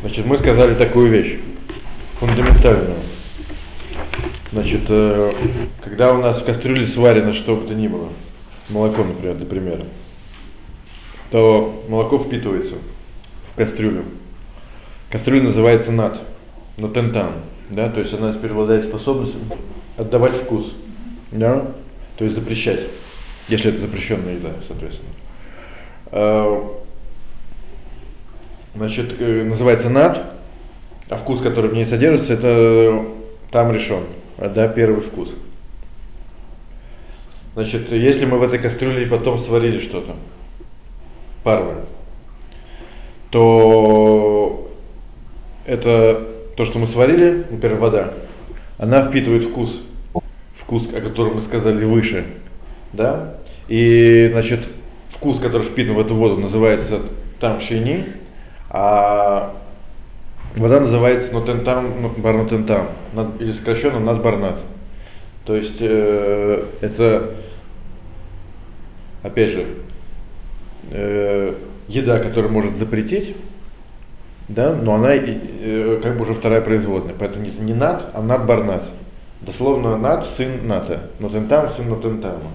Значит, мы сказали такую вещь, фундаментальную. Значит, э, когда у нас в кастрюле сварено что бы то ни было, молоко, например, для примера, то молоко впитывается в кастрюлю. Кастрюля называется нат, нотентан, да, то есть она теперь обладает способностью отдавать вкус, да, то есть запрещать, если это запрещенная еда, соответственно. Значит, э, называется над, а вкус, который в ней содержится, это там решен, да, первый вкус. Значит, если мы в этой кастрюле потом сварили что-то, парвы, то это то, что мы сварили, например, вода, она впитывает вкус, вкус, о котором мы сказали выше, да, и, значит, вкус, который впитан в эту воду, называется там шейни, а вода называется нотентам, ну, барнотентам, или сокращенно надбарнат. То есть э, это, опять же, э, еда, которую может запретить, да, но она э, как бы уже вторая производная. Поэтому не, не над, а надбарнат. Дословно над сын ната, нотентам сын нотентама.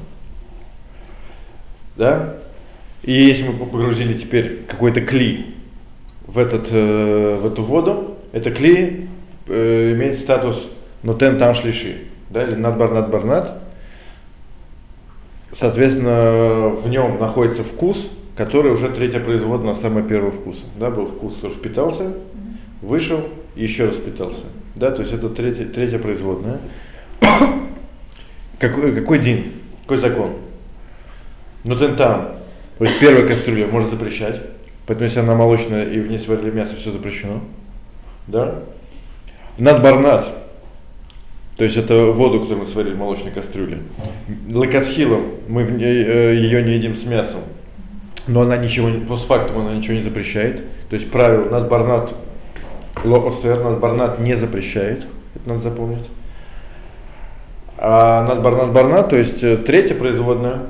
Да? И если мы погрузили теперь какой-то кли в, этот, э, в эту воду, это кли э, имеет статус нотен там шлиши, да, или надбарнат барнат. Соответственно, в нем находится вкус, который уже третья производная самого первого вкуса. Да, был вкус, который впитался, вышел и еще раз впитался. Да, то есть это третья, третья производная. какой, какой день? Какой закон? Нотен там то есть первая кастрюля можно запрещать, поэтому если она молочная и в ней сварили мясо, все запрещено. Да? Надбарнат, то есть это воду, которую мы сварили в молочной кастрюле. Лакатхилом мы в ней, э, ее не едим с мясом, но она ничего, постфактум она ничего не запрещает. То есть правило надбарнат лоосер, надбарнат не запрещает, это надо запомнить. А надбарнат барнат, то есть э, третья производная,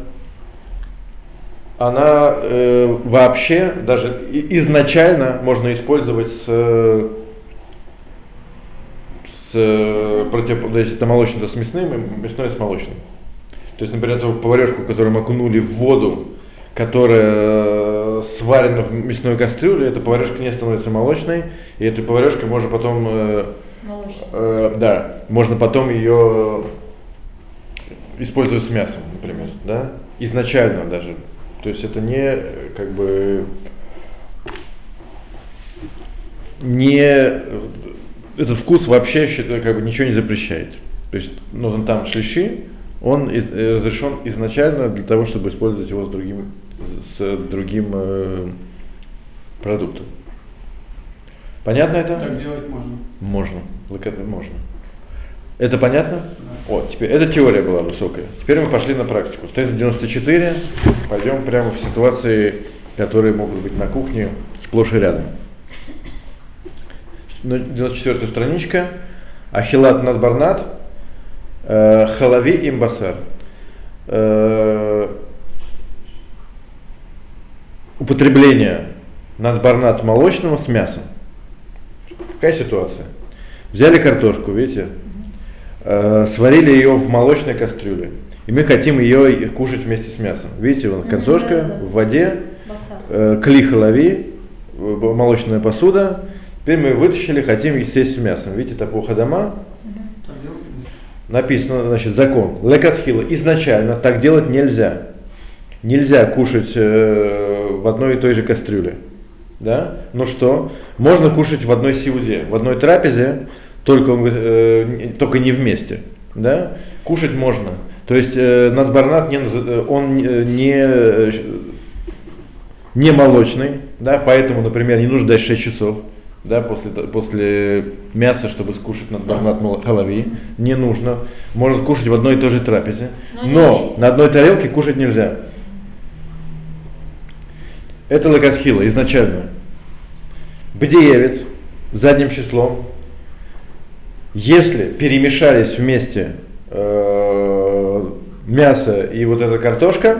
она э, вообще даже изначально можно использовать с, с против, да, если это молочный, то с мясным, мясной с молочным. То есть, например, эту поварешку, которую мы окунули в воду, которая сварена в мясной кастрюле, эта поварешка не становится молочной, и этой поварешкой можно потом, э, э, да, можно потом ее использовать с мясом, например, да, изначально даже то есть это не как бы не этот вкус вообще как бы ничего не запрещает. То есть нужен там шлиши, он э, разрешен изначально для того, чтобы использовать его с другим, с другим э, продуктом. Понятно это? Так делать можно. Можно. Можно. Это понятно? Вот, теперь, эта теория была высокая. Теперь мы пошли на практику. Страница 94. Пойдем прямо в ситуации, которые могут быть на кухне сплошь и рядом. 94 страничка. Ахилат надбарнат. Э, халави имбасар. Э, употребление надбарнат молочного с мясом. Какая ситуация? Взяли картошку, видите, э, сварили ее в молочной кастрюле. И мы хотим ее кушать вместе с мясом. Видите, вон картошка в воде, э, клиха лови, молочная посуда. Теперь мы вытащили, хотим съесть с мясом. Видите, тапуха дома. Написано, значит, закон. Лекасхила. Изначально так делать нельзя. Нельзя кушать э, в одной и той же кастрюле. Да? Ну что? Можно кушать в одной сиуде, в одной трапезе, только, э, только не вместе. Да? Кушать можно. То есть э, надбарнат не, э, он э, не, э, не молочный, да, поэтому, например, не нужно дать 6 часов да, после, после мяса, чтобы скушать надбарнат халави. Не нужно. Можно кушать в одной и той же трапезе. Но, но на одной тарелке кушать нельзя. Это лагатхила изначально. Бдеевец задним числом если перемешались вместе э, мясо и вот эта картошка,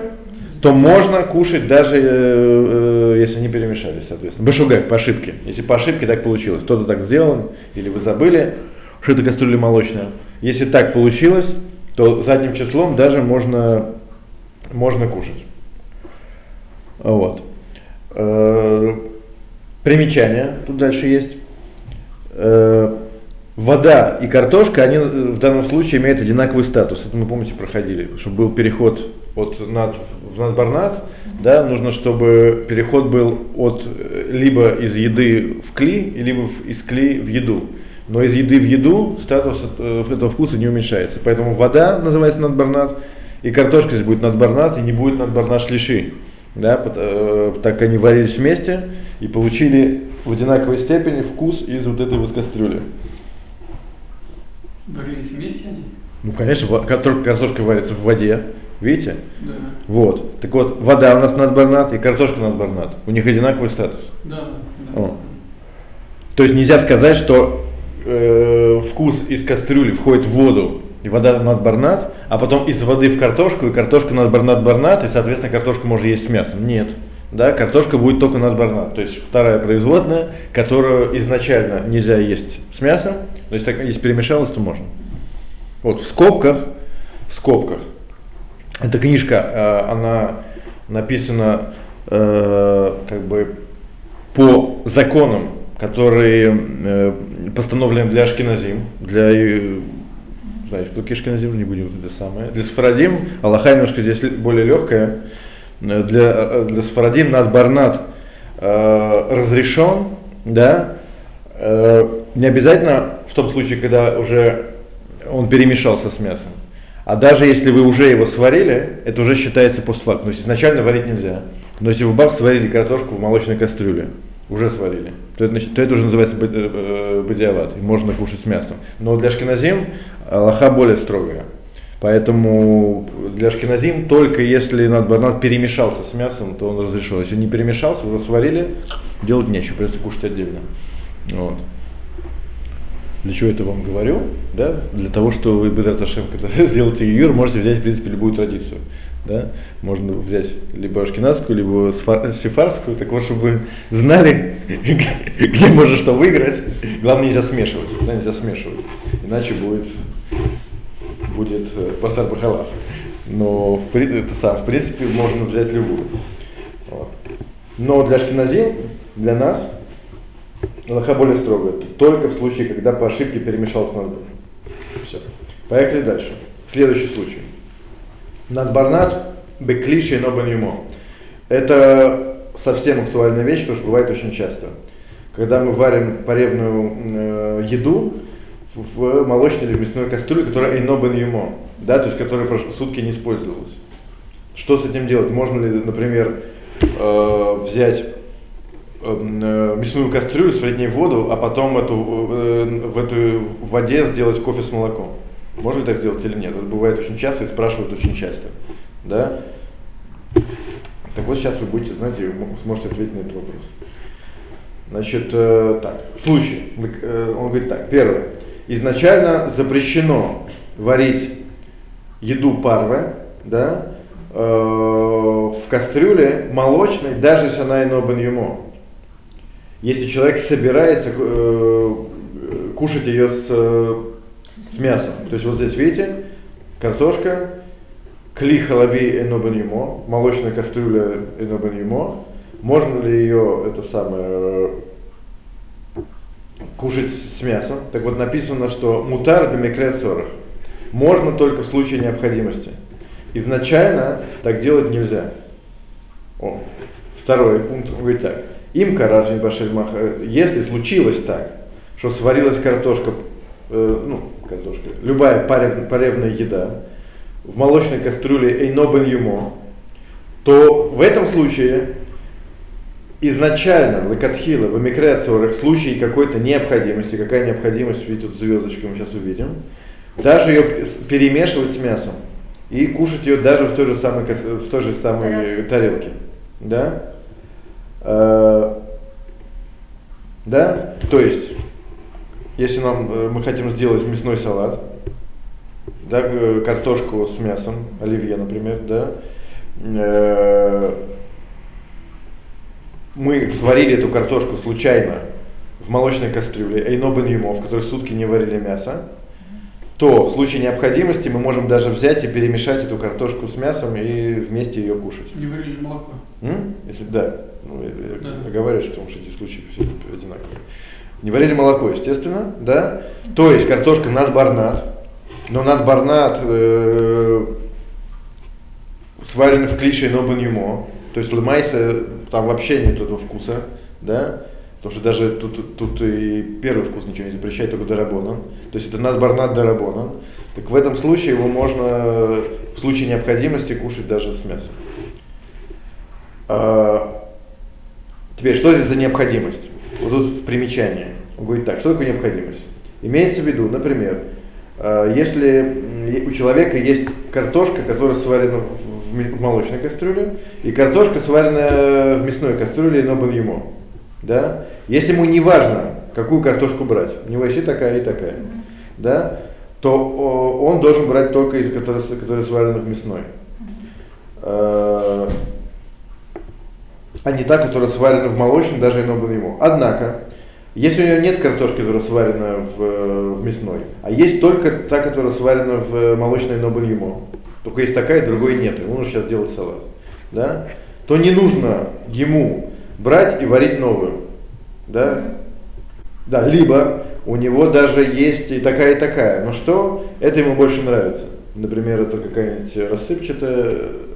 то можно кушать даже, э, э, если они перемешались, соответственно. Башугак, по ошибке. Если по ошибке так получилось, кто-то так сделал, или вы забыли, что это кастрюля молочная. Если так получилось, то задним числом даже можно, можно кушать. Вот. Э, примечание, тут дальше есть. Э, вода и картошка, они в данном случае имеют одинаковый статус. Это мы, помните, проходили, чтобы был переход от над, в надбарнат, да, нужно, чтобы переход был от либо из еды в кли, либо из кли в еду. Но из еды в еду статус э, этого вкуса не уменьшается. Поэтому вода называется надбарнат, и картошка здесь будет надбарнат, и не будет надбарнат шлиши да, э, так они варились вместе и получили в одинаковой степени вкус из вот этой вот кастрюли. Варились вместе они? Ну, конечно, картошка варится в воде, видите? Да. Вот. Так вот, вода у нас надбарнат и картошка надбарнат. У них одинаковый статус. Да, да. О. То есть нельзя сказать, что э, вкус из кастрюли входит в воду и вода надбарнат, а потом из воды в картошку, и картошка надбарнат-барнат, и, соответственно, картошку можно есть с мясом. Нет. Да, картошка будет только надбарнат, то есть вторая производная, которую изначально нельзя есть с мясом, то есть так, если перемешалось, то можно. Вот в скобках, в скобках, эта книжка, э, она написана э, как бы по законам, которые э, постановлены для Ашкиназим, для знаешь, что Кишканазим, не будем это самое. Для Сфарадим, Аллаха немножко здесь более легкая. Для, э, для Сфарадим над Барнат э, разрешен, да, э, не обязательно в том случае, когда уже он перемешался с мясом. А даже если вы уже его сварили, это уже считается постфакт. То есть изначально варить нельзя. Но если вы бах сварили картошку в молочной кастрюле, уже сварили, то это, то это уже называется бадиават, и можно кушать с мясом. Но для шкиназим Аллаха более строгая. Поэтому для шкиназим только если надбарнат перемешался с мясом, то он разрешил. Если не перемешался, уже сварили, делать нечего, придется кушать отдельно. Вот. Для чего это вам говорю? Да? Для того, что вы, Бедрат Ашем, когда сделаете юр, можете взять, в принципе, любую традицию. Да? Можно взять либо ашкенадскую, либо сефарскую, так вот, чтобы знали, где можно что выиграть. Главное, нельзя смешивать. Да, нельзя смешивать. Иначе будет будет пасар бахалав. Но в, это сам, в принципе можно взять любую. Вот. Но для шкиназим, для нас, Аллаха более строгая. Только в случае, когда по ошибке перемешался надбар. Все. Поехали дальше. Следующий случай. Надбарнат беклиши но Это совсем актуальная вещь, потому что бывает очень часто. Когда мы варим поревную э, еду, в молочной или мясной кастрюле, которая эйно бен юмо, да, то есть которая сутки не использовалась. Что с этим делать? Можно ли, например, э, взять эм, э, мясную кастрюлю, сварить в ней воду, а потом эту, э, в этой воде сделать кофе с молоком? Можно ли так сделать или нет? Это бывает очень часто и спрашивают очень часто. Да? Так вот сейчас вы будете знать и сможете ответить на этот вопрос. Значит, э, так, случай. Э, он говорит так, первое изначально запрещено варить еду парвы, да, э, в кастрюле молочной, даже если она ино бен Если человек собирается э, кушать ее с, с мясом. То есть вот здесь видите, картошка, кли халави ино бен молочная кастрюля ино бен Можно ли ее это самое кушать с мясом. Так вот написано, что мутар бемикрет сорах. Можно только в случае необходимости. Изначально так делать нельзя. О, второй пункт говорит так. Им каражни башельмаха, если случилось так, что сварилась картошка, э, ну, картошка, любая парев, паревная еда в молочной кастрюле эйнобен юмо, то в этом случае изначально Лекатхила в эмиграциях в случае какой-то необходимости, какая необходимость, видите, тут звездочку мы сейчас увидим, даже ее перемешивать с мясом и кушать ее даже в той же самой, в той же самой тарелке. Да? А, да? То есть, если нам, э, мы хотим сделать мясной салат, да, картошку с мясом, оливье, например, да, э, мы сварили эту картошку случайно в молочной кастрюле, эйно бен юмо, в которой сутки не варили мясо, то в случае необходимости мы можем даже взять и перемешать эту картошку с мясом и вместе ее кушать. Не варили молоко. М? Если, да, ну, я, я Да. оговариваюсь, потому что эти случаи все одинаковые. Не варили молоко, естественно, да. То есть картошка над барнат, но над барнат э, сварен в клише но юмо, то есть лымайся, там вообще нет этого вкуса, да. Потому что даже тут, тут и первый вкус ничего не запрещает, только дарабона. То есть это над барнат дарабона. Так в этом случае его можно в случае необходимости кушать даже с мясом. А, Теперь, что здесь за необходимость? Вот тут примечании. Он говорит так, что такое необходимость? Имеется в виду, например, а, если у человека есть картошка, которая сварена в, в молочной кастрюле, и картошка сварена в мясной кастрюле но бен юмо, да? Если ему не важно, какую картошку брать, у него есть и такая, и такая, да? то о, он должен брать только из которой, которая сварена в мясной. А, а не та, которая сварена в молочном, даже ино бы ему. Однако, если у него нет картошки, которая сварена в, э, в мясной, а есть только та, которая сварена в молочной ино бы ему, только есть такая, другой нет, ему нужно сейчас делать салат, да, то не нужно ему брать и варить новую, да, да, либо у него даже есть и такая, и такая, но что, это ему больше нравится. Например, это какая-нибудь рассыпчатая,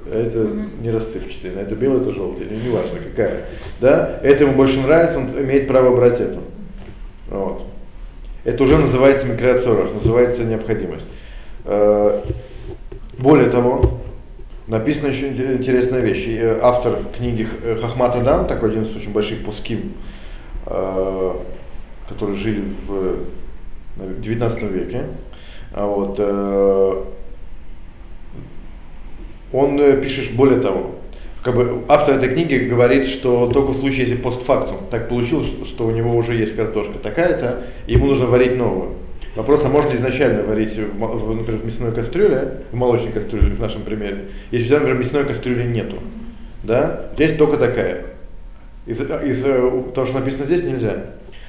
а это не рассыпчатая, это белая, это желтая, не важно какая. Да? Это ему больше нравится, он имеет право брать эту. Вот. Это уже называется микроцорах, называется необходимость. Э, Более того, написана еще инте- интересная вещь. Э, Автор книги Хахмат Адам, такой один из очень больших пуским, э, которые жили в наверное, 19 веке, а вот, э, он э, пишет более того, как бы автор этой книги говорит, что только в случае, если постфактум так получилось, что у него уже есть картошка такая-то, ему нужно варить новую. Вопрос, а можно изначально варить, в, например, в мясной кастрюле, в молочной кастрюле, в нашем примере, если у тебя, например, мясной кастрюли нету, да, есть только такая. Из, из э, того, что написано здесь, нельзя.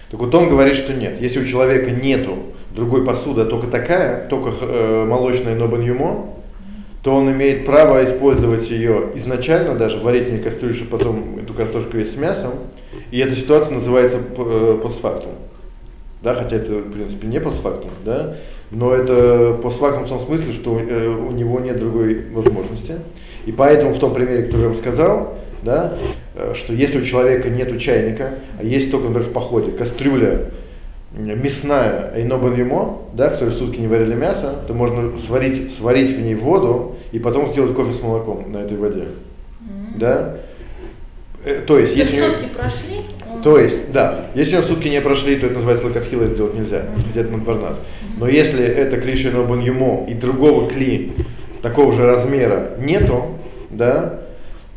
Так вот он говорит, что нет. Если у человека нету другой посуды, а только такая, только э, молочная нобен юмо, то он имеет право использовать ее изначально, даже варить в кастрюлю, чтобы потом эту картошку есть с мясом. И эта ситуация называется э, постфактум. Да, хотя это, в принципе, не постфактум, да, но это постфактум в том смысле, что э, у него нет другой возможности. И поэтому в том примере, который я вам сказал, да, э, что если у человека нет чайника, а есть только, например, в походе кастрюля мясная айнобан юмо, да, в которой сутки не варили мясо, то можно сварить, сварить в ней воду и потом сделать кофе с молоком на этой воде. Да? Э, То есть, если сутки прошли, он- то есть, да, если у него сутки не прошли, то это называется лакатхила, это делать нельзя, где-то надбарнат. Но если это кли шинобан юмо и другого кли такого же размера нету, да,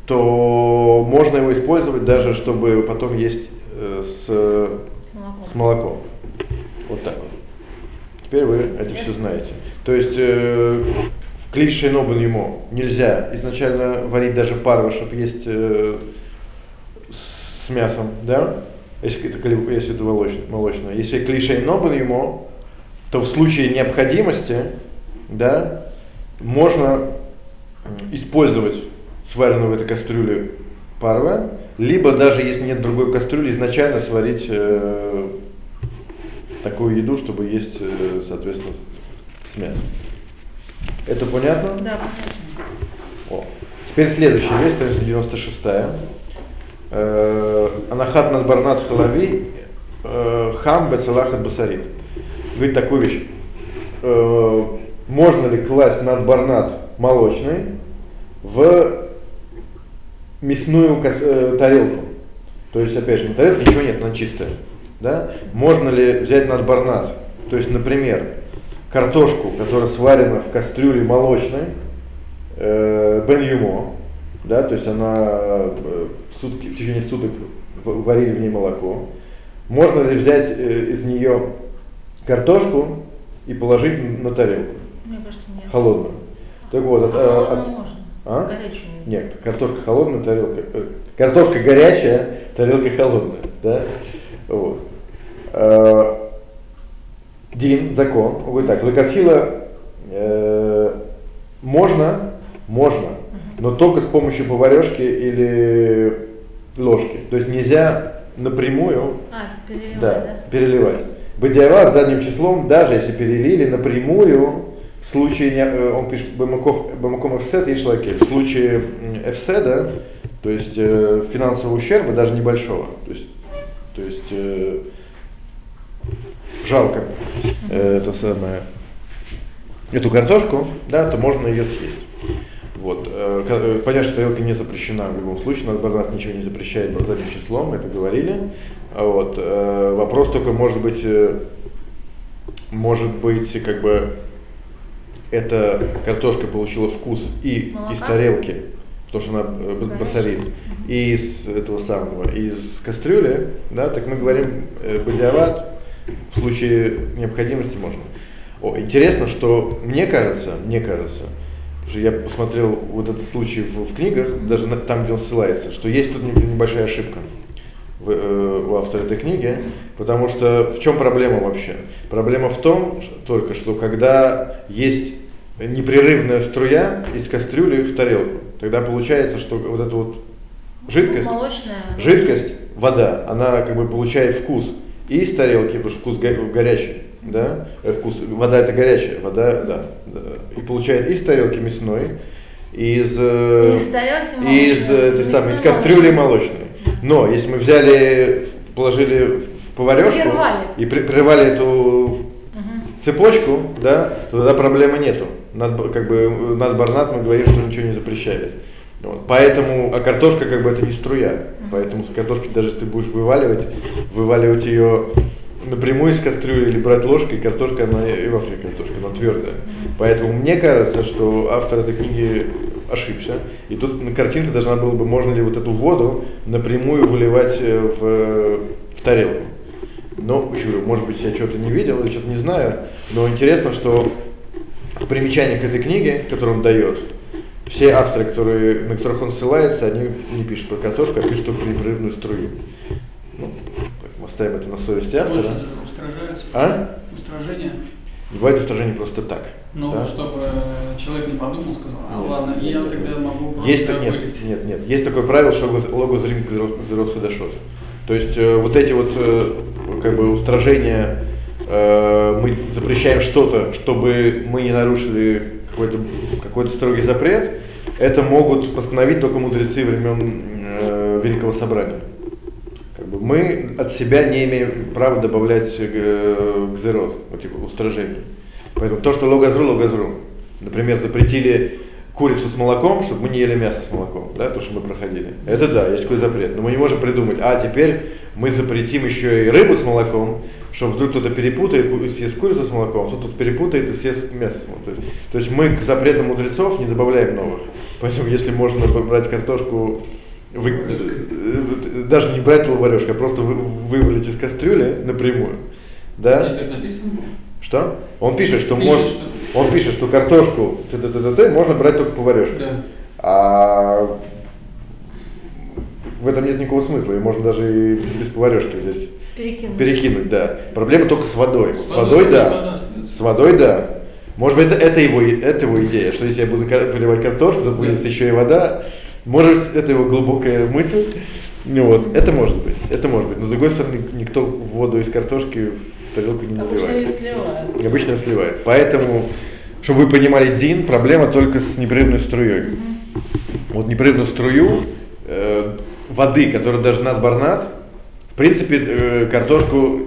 то можно его использовать даже, чтобы потом есть э, с, с молоком. с молоком. Вот так вот. Теперь вы это все знаете. То есть э, в кли шинобан юмо нельзя изначально варить даже пару, чтобы есть э, с мясом, да? Если это, если это молочное. Если клишей нобан ему, то в случае необходимости, да, можно использовать сваренную в этой кастрюле парва, либо даже если нет другой кастрюли, изначально сварить э, такую еду, чтобы есть, э, соответственно, с мясом. Это понятно? Да, понятно. О. Теперь следующая вещь, страница 96. Э, Анахат над барнат халави э, хам бецелахат басарит. Говорит такую вещь. Можно ли класть над барнат молочный в мясную тарелку? То есть, опять же, на тарелке ничего нет, она чистая. Да? Можно ли взять над барнат? То есть, например, картошку, которая сварена в кастрюле молочной, э, бен юмо, да, то есть она э, в, сутки, в течение суток варили в ней молоко. Можно ли взять э, из нее картошку и положить на тарелку Мне кажется, нет. холодную? Так вот, А от- э, холодную от- можно. А? Горячую. Нет, картошка холодная, тарелка. э, Картошка горячая, тарелка холодная. Да? Вот. Э, Дин, закон, он говорит так, лекатхила э, можно, можно, но только с помощью поварешки или ложки. То есть нельзя напрямую А, переливать, да, да? переливать. Бадиава с задним числом, даже если перелили напрямую, в случае, э, он пишет Бамаком офсет и шлаки, в случае м, офсета, то есть э, финансового ущерба, даже небольшого, то есть, то есть э, жалко э, это самое, эту картошку, да, то можно ее съесть. Вот. э, э, Понятно, что тарелка не запрещена в любом случае, нас Барнат ничего не запрещает задним числом, мы это говорили. А Вот. э, Вопрос только может быть, может быть, как бы эта картошка получила вкус и из Молока? тарелки, потому что она басарит, и из этого самого, из кастрюли, да, так мы говорим э, бадиават, в случае необходимости можно. О, интересно, что мне кажется, мне кажется, что я посмотрел вот этот случай в, в книгах, даже на- там, где он ссылается, что есть тут не- небольшая ошибка в, э, у автора этой книги, потому что в чем проблема вообще? Проблема в том ш- только, что когда есть непрерывная струя из кастрюли в тарелку, тогда получается, что вот эта вот жидкость, Молочная. жидкость, вода, она как бы получает вкус и из тарелки, потому что вкус го- горячий, да, Э, вкус, вода это горячая, вода, да, да. и получает из тарелки мясной, из, э, Из тарелки из, э, этой самой, из кастрюли молочной. Но если мы взяли, положили в поварешку Прервали. и при- прервали эту цепочку, да, то тогда проблемы нету. Над, как бы, над Барнат мы говорим, что ничего не запрещает. Вот. Поэтому, а картошка как бы это не струя. Поэтому с картошки даже если ты будешь вываливать, вываливать ее напрямую из кастрюли или брать ложкой, картошка, она и в Африке картошка, она твердая. Поэтому мне кажется, что автор этой книги ошибся. И тут на картинка должна была бы, можно ли вот эту воду напрямую выливать э, в, в тарелку. Но, может быть, я что-то не видел или что-то не знаю, но интересно, что в примечаниях этой книги, которую он дает, все авторы, которые, на которых он ссылается, они не пишут про картошку, а пишут только непрерывную струю. Ну, оставим это на совести автора. Это устражается? А? Устражение? Не бывает устражение просто так. Ну, да? чтобы человек не подумал, сказал, а Нет, ладно, нет, я нет, тогда нет. могу просто Есть, так- нет, нет, нет. Есть такое правило, что логос- рим зерот ходошот. То есть э, вот эти вот э, как бы устражения, э, мы запрещаем что-то, чтобы мы не нарушили какой-то какой строгий запрет, это могут постановить только мудрецы времен э, Великого Собрания. Как бы мы от себя не имеем права добавлять э, гзерот, вот типа устражений. Поэтому то, что логазру, логазру. Например, запретили курицу с молоком, чтобы мы не ели мясо с молоком, да, то, что мы проходили. Это да, есть такой запрет. Но мы не можем придумать, а теперь мы запретим еще и рыбу с молоком, что вдруг кто-то перепутает и съест курицу с молоком, а кто-то перепутает и съест мясо. То есть, то есть мы к запретам мудрецов не добавляем новых. Поэтому если можно брать картошку, вы- даже не брать лаварешку, а просто вы- вывалить из кастрюли напрямую. Да? Здесь так написано? Что? Он пишет, что Пишет, может, что- он пишет, что картошку т-т-т-т можно брать только поварешку. Да. А в этом нет никакого смысла, ее можно даже и без поварешки взять. Перекинуть. Перекинуть, да. Проблема только с водой. С, С водой, водой да. вода. С водой, да. Может быть, это, это, его, и- это его идея, что если я буду поливать картошку, то будет еще и вода. Может, это его глубокая мысль. Ну вот, это может быть, это может быть. Но с другой стороны, никто воду из картошки в тарелку не Обычно наливает. сливают. И обычно сливает. Поэтому, чтобы вы понимали, Дин, проблема только с непрерывной струей. Вот непрерывную струю э, воды, которая даже над барнат, в принципе, э, картошку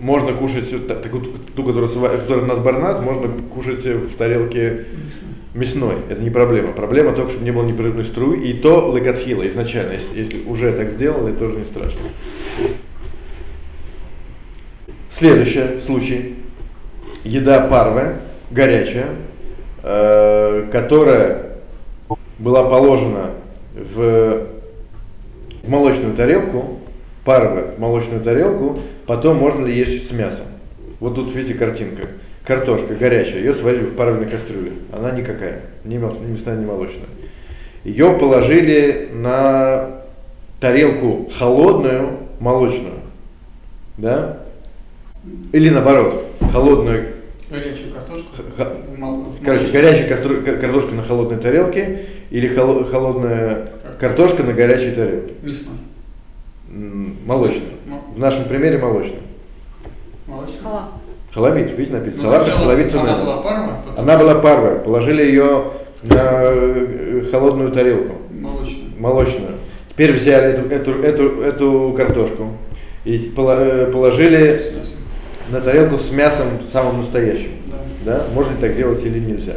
можно кушать, э, та- такую, ту, которая, сва- которая над барнат, можно кушать в тарелке мясной. Это не проблема. Проблема только, чтобы не было непрерывной струи. И то лекатхила изначально. Если, если уже так сделали, тоже не страшно. Следующий случай. Еда парве, горячая, э, которая была положена в, в молочную тарелку, парве в молочную тарелку, потом можно ли есть с мясом. Вот тут видите картинка. Картошка горячая, ее сварили в паровой кастрюле. Она никакая, ни, мясная, ни молочная. ее положили на тарелку холодную, молочную, да? Или наоборот, холодную, Горячую картошку. х- короче, молочном. горячая кастро- ка- картошка на холодной тарелке или холо- холодная картошка на горячей тарелке. Мясной. Молочная. Мо- В нашем примере молочная. Молочный. Хала. Халавит, видите, написано. Ну, Салат, халавит она была парва, потом Она была парвая, положили ее на э, холодную тарелку, молочная. молочную. Теперь взяли эту, эту, эту, эту картошку и э, положили. На тарелку с мясом самым настоящим. Да. Да? Можно ли так делать или нельзя?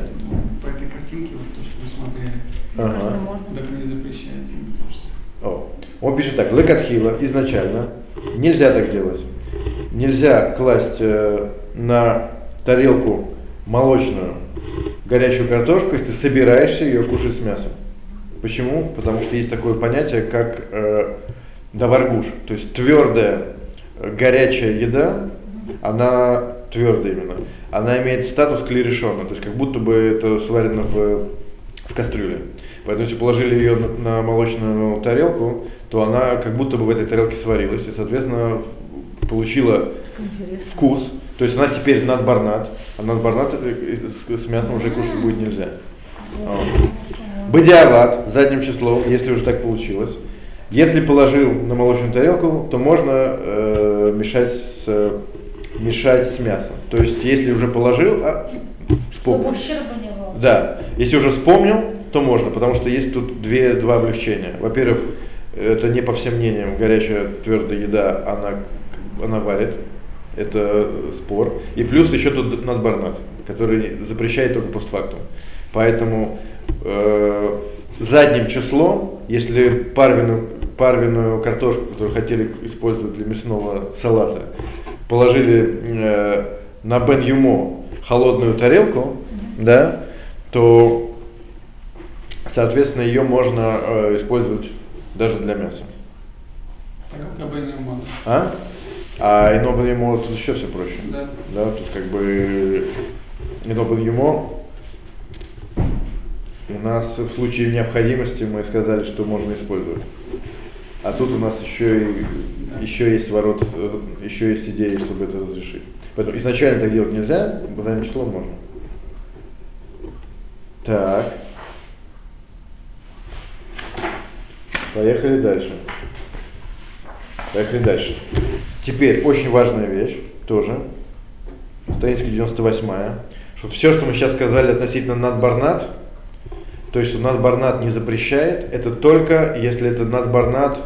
По этой картинке, вот то, что вы смотрели, Ага. кажется, можно. так не запрещается, мне кажется. О. Он пишет так, лекатхила изначально нельзя так делать. Нельзя класть э, на тарелку молочную горячую картошку, если ты собираешься ее кушать с мясом. Почему? Потому что есть такое понятие, как э, даваргуш, то есть твердая э, горячая еда, она твердая именно, она имеет статус клерешона, то есть как будто бы это сварено в, в кастрюле. Поэтому если положили ее на, на молочную тарелку, то она как будто бы в этой тарелке сварилась и, соответственно, получила Интересно. вкус. То есть она теперь надбарнат, а надбарнат с, с мясом уже кушать будет нельзя. Вот. Бадиалат задним числом, если уже так получилось. Если положил на молочную тарелку, то можно э, мешать, с, мешать с мясом. То есть если уже положил, а, вспомнил. Да, если уже вспомнил, то можно, потому что есть тут две, два облегчения. Во-первых, это не по всем мнениям горячая твердая еда, она, она варит, это спор. И плюс еще тут надбарнат, который запрещает только постфактум. Поэтому э, задним числом, если парвину, парвиную картошку, которую хотели использовать для мясного салата, положили э, на бен юмо холодную тарелку, да, то, соответственно, ее можно э, использовать даже для мяса. Так как уман. А? А ино юмо тут еще все проще. Да. Да, тут как бы ино юмо у нас в случае необходимости мы сказали, что можно использовать. А тут у нас еще, и. Еще есть ворот, э, еще есть идея, чтобы это разрешить. Поэтому изначально так делать нельзя, задним числом можно. Так. Поехали дальше. Поехали дальше. Теперь очень важная вещь тоже. Страница 98 что все, что мы сейчас сказали относительно надбарнат, то есть что надбарнат не запрещает, это только если это надбарнат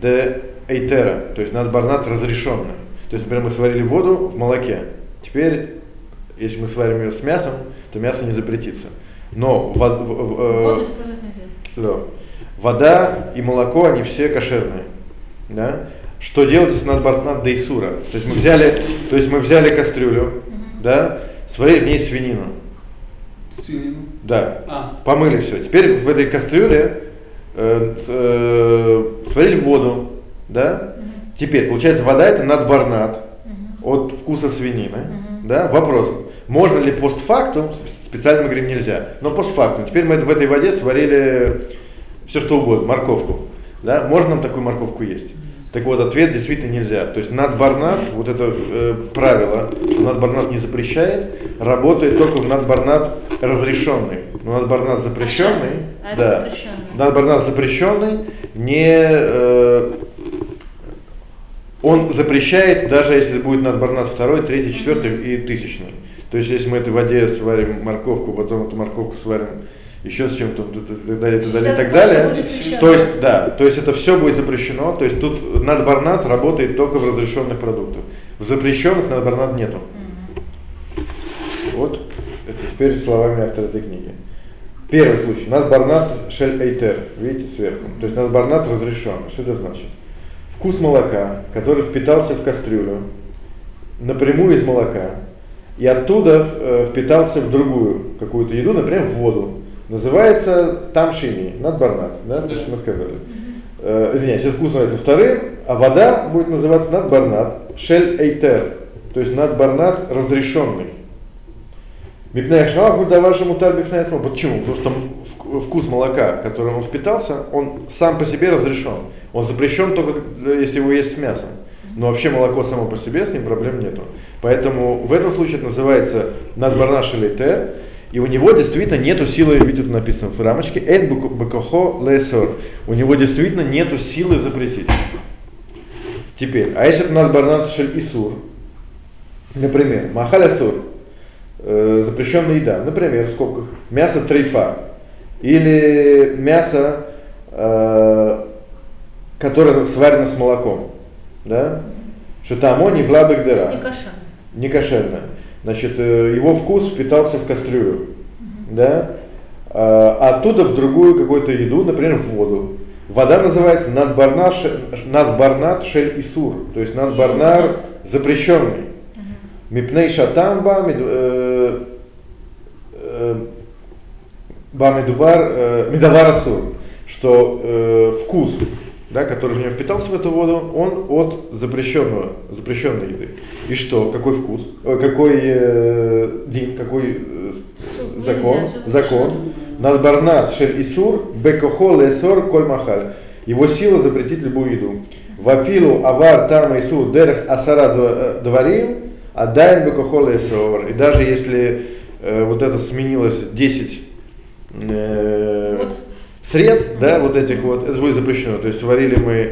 де эйтера, то есть надбарнат разрешенный. То есть, например, мы сварили воду в молоке. Теперь, если мы сварим ее с мясом, то мясо не запретится. Но в- в- в- э, да. Вода и молоко, они все кошерные. Да? Что делать, если надо бартнат дейсура? То есть мы взяли, то есть мы взяли кастрюлю, да, сварили в ней свинину. Свинину. Да. А, Помыли все. Теперь в этой кастрюле э, с- э, сварили воду, да? Теперь, получается, вода это надбарнат от вкуса свинины, да? Вопрос, можно ли постфактум, специально мы говорим нельзя, но постфактум, теперь мы в этой воде сварили все что угодно, морковку, да? Можно нам такую морковку есть? Так вот, ответ действительно нельзя. То есть надбарнат, вот это э, правило, что надбарнат не запрещает, работает только в надбарнат разрешенный. Но надбарнат запрещенный, А это да, запрещенный. надбарнат запрещенный, не, э, он запрещает, даже если будет надбарнат второй, третий, четвертый и тысячный. То есть, если мы этой воде сварим морковку, потом эту морковку сварим еще с чем-то, так далее, так далее, так далее. То есть, да, то есть это все будет запрещено. То есть тут надбарнат работает только в разрешенных продуктах. В запрещенных надбарнат нету. Вот это теперь словами автора этой книги. Первый случай. Надбарнат шель эйтер. Видите сверху. То есть надбарнат разрешен. Что это значит? Вкус молока, который впитался в кастрюлю, напрямую из молока, и оттуда э, впитался в другую какую-то еду, например, в воду. Называется тамшини, надбарнат, да, то, что мы сказали. Э, извиняюсь, этот вкус называется вторым, а вода будет называться надбарнат, шель эйтер, то есть надбарнат разрешенный. Мипнех шнала будет вашему тарбифная Почему? Потому что вк- вкус молока, которым он впитался, он сам по себе разрешен. Он запрещен только э, если его есть с мясом. Но вообще молоко само по себе, с ним проблем нету. Поэтому в этом случае это называется надбарнаш или те, и у него действительно нету силы, видите, написано в рамочке, эн бакохо лесор. У него действительно нету силы запретить. Теперь, а если это надбарнаш шель исур, например, махаль асур, э, запрещенная еда, например, в скобках, мясо трейфа, или мясо, э, которое сварено с молоком, да, что там он не в лабек То есть дыра не кошерно. не кошерно. Значит, э, его вкус впитался в кастрюлю, да, а оттуда в другую какую-то еду, например, в воду. Вода называется надбарнат, ше- надбарнат шель исур, то есть надбарнар запрещенный. Э, э, ба медубар, э, медовар асур, что э, вкус, да, который в него впитался в эту воду, он от запрещенного, запрещенной еды. И что, какой вкус, какой э, дин, какой э, закон, закон, надбарнат шель исур, бекохо лесор коль махаль. Его сила запретить любую еду. Вафилу авар тама ису дерех асара два- дварим, адаем бекохо лесор. И даже если э, вот это сменилось 10 э, Вот. сред, да, вот этих вот, это будет запрещено. То есть сварили мы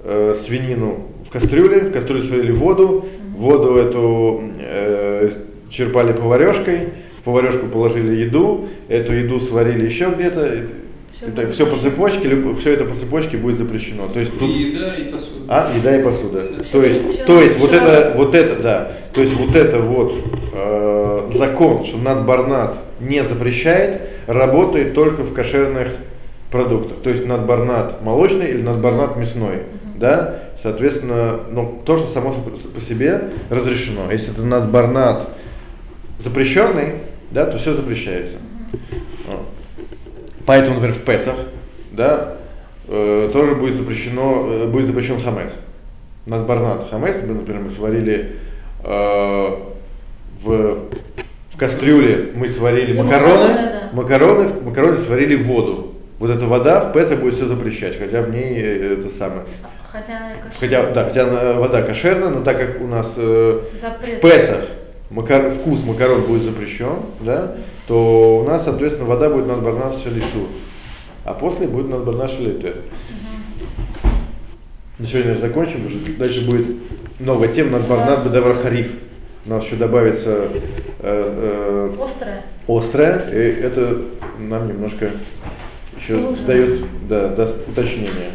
э, свинину в кастрюле, в кастрюле сварили воду, воду эту э, черпали поварешкой, в поварешку положили еду, эту еду сварили еще где-то, Всё это все по цепочке, все это по цепочке будет запрещено. То есть тут И еда, и посуда. а, еда и посуда. Всё. То есть, Всё то есть вот это, вот это, да. То есть вот это вот э, закон, что надбарнат не запрещает, работает только в кошерных продуктах. То есть надбарнат молочный или надбарнат мясной, да. Соответственно, ну то, что само по себе разрешено. Если это надбарнат запрещенный, да, то все запрещается. Вот. Поэтому, например, в Песах, да, э, тоже будет запрещено, э, будет запрещен хамец. Надбарнат хамец, мы, например, мы сварили э, в, в кастрюле, мы сварили макароны, макароны, да. макароны, макароны сварили воду. Вот эта вода в Песах будет все запрещать, хотя в ней э, это самое. Хотя она. Хотя, да, хотя вода кошерная, но так как у нас э, Запрет. в Песах макар- вкус макарон будет запрещен, да, то у нас, соответственно, вода будет надбарнат шалису, а после будет надбарнат шалите. На сегодня закончим, потому что дальше будет новая тема надбарнат бедавар хариф. У нас еще добавится э, э, Острая. острое, и это нам немножко еще Сложно. дает да, даст уточнение.